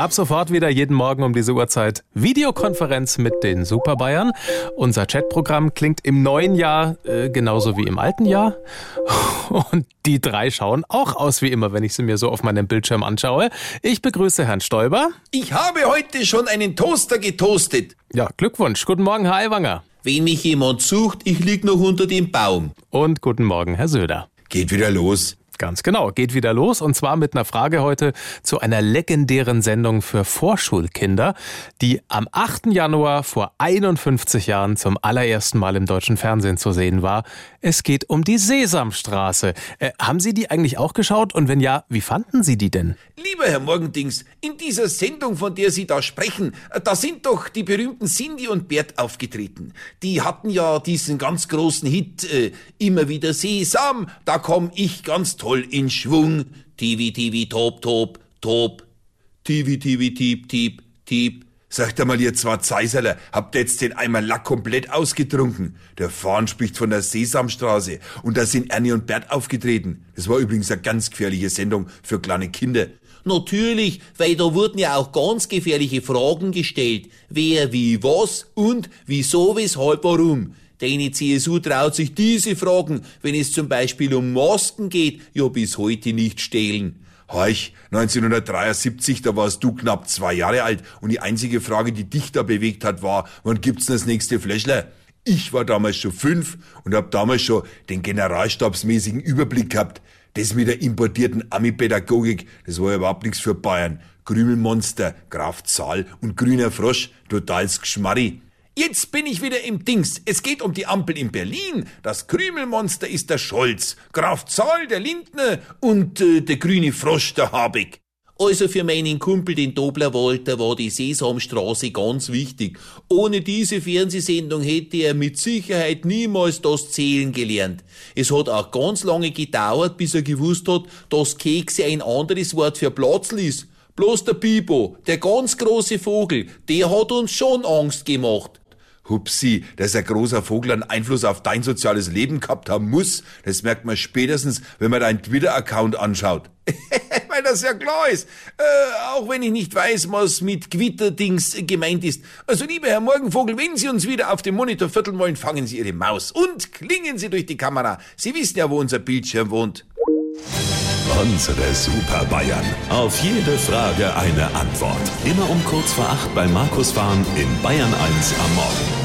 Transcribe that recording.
Ab sofort wieder jeden Morgen um diese Uhrzeit Videokonferenz mit den Super Bayern. Unser Chatprogramm klingt im neuen Jahr äh, genauso wie im alten Jahr. Und die drei schauen auch aus wie immer, wenn ich sie mir so auf meinem Bildschirm anschaue. Ich begrüße Herrn Stoiber. Ich habe heute schon einen Toaster getoastet. Ja, Glückwunsch. Guten Morgen, Herr Aiwanger. Wenn mich jemand sucht, ich lieg noch unter dem Baum. Und guten Morgen, Herr Söder. Geht wieder los. Ganz genau, geht wieder los und zwar mit einer Frage heute zu einer legendären Sendung für Vorschulkinder, die am 8. Januar vor 51 Jahren zum allerersten Mal im deutschen Fernsehen zu sehen war. Es geht um die Sesamstraße. Äh, haben Sie die eigentlich auch geschaut und wenn ja, wie fanden Sie die denn? Lieber Herr Morgendings, in dieser Sendung, von der Sie da sprechen, da sind doch die berühmten Cindy und Bert aufgetreten. Die hatten ja diesen ganz großen Hit, äh, immer wieder Sesam, da komm ich ganz toll in Schwung. Tivi, tivi, top, top, top. Tivi, tivi, tiep, tiep, tiep. Sagt einmal, ihr zwei Zeiserler, habt jetzt den Eimer Lack komplett ausgetrunken? Der Fahnen spricht von der Sesamstraße und da sind Ernie und Bert aufgetreten. Das war übrigens eine ganz gefährliche Sendung für kleine Kinder. Natürlich, weil da wurden ja auch ganz gefährliche Fragen gestellt. Wer, wie, was und wieso, weshalb, warum. Deine CSU traut sich diese Fragen, wenn es zum Beispiel um Masken geht, ja bis heute nicht stellen. Horch, 1973, da warst du knapp zwei Jahre alt und die einzige Frage, die dich da bewegt hat, war, wann gibt's denn das nächste Fläschler? Ich war damals schon fünf und hab damals schon den generalstabsmäßigen Überblick gehabt. Das mit der importierten Ami-Pädagogik, das war ja überhaupt nichts für Bayern. Krümelmonster, Graf Zahl und grüner Frosch, totals Geschmarri. Jetzt bin ich wieder im Dings. Es geht um die Ampel in Berlin. Das Krümelmonster ist der Scholz, Graf Zahl der Lindner und äh, der grüne Frosch der Habeck. Also für meinen Kumpel, den Dobler Walter, war die Sesamstraße ganz wichtig. Ohne diese Fernsehsendung hätte er mit Sicherheit niemals das Zählen gelernt. Es hat auch ganz lange gedauert, bis er gewusst hat, dass Kekse ein anderes Wort für Platzl ist. Bloß der Bibo, der ganz große Vogel, der hat uns schon Angst gemacht. Hupsi, dass ein großer Vogel einen Einfluss auf dein soziales Leben gehabt haben muss, das merkt man spätestens, wenn man deinen Twitter-Account anschaut. Weil das ja klar ist. Äh, auch wenn ich nicht weiß, was mit Twitter-Dings gemeint ist. Also, lieber Herr Morgenvogel, wenn Sie uns wieder auf dem Monitor vierteln wollen, fangen Sie Ihre Maus und klingen Sie durch die Kamera. Sie wissen ja, wo unser Bildschirm wohnt. Unsere Super Bayern. Auf jede Frage eine Antwort. Immer um kurz vor acht bei Markus Fahren in Bayern 1 am Morgen.